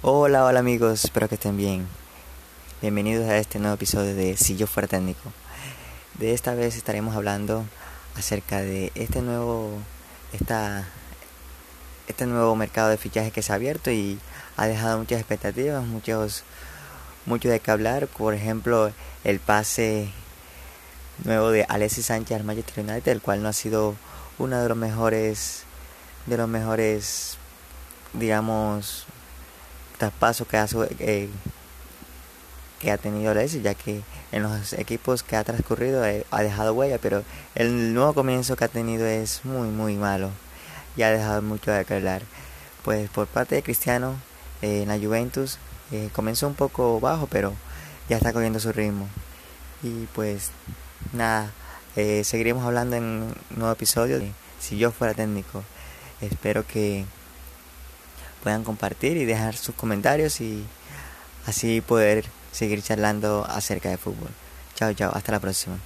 Hola, hola amigos, espero que estén bien. Bienvenidos a este nuevo episodio de Si yo fuera técnico. De esta vez estaremos hablando acerca de este nuevo esta, este nuevo mercado de fichajes que se ha abierto y ha dejado muchas expectativas, muchos mucho de qué hablar, por ejemplo, el pase nuevo de Alexis Sánchez al Manchester United, el cual no ha sido uno de los mejores de los mejores digamos traspasos que ha eh, que ha tenido Alexis, ya que en los equipos que ha transcurrido eh, ha dejado huella, pero el nuevo comienzo que ha tenido es muy muy malo y ha dejado mucho de hablar. Pues por parte de Cristiano eh, en la Juventus comenzó un poco bajo, pero ya está cogiendo su ritmo. Y pues nada, seguiremos hablando en un nuevo episodio. Si yo fuera técnico, espero que puedan compartir y dejar sus comentarios y así poder seguir charlando acerca de fútbol. Chao, chao, hasta la próxima.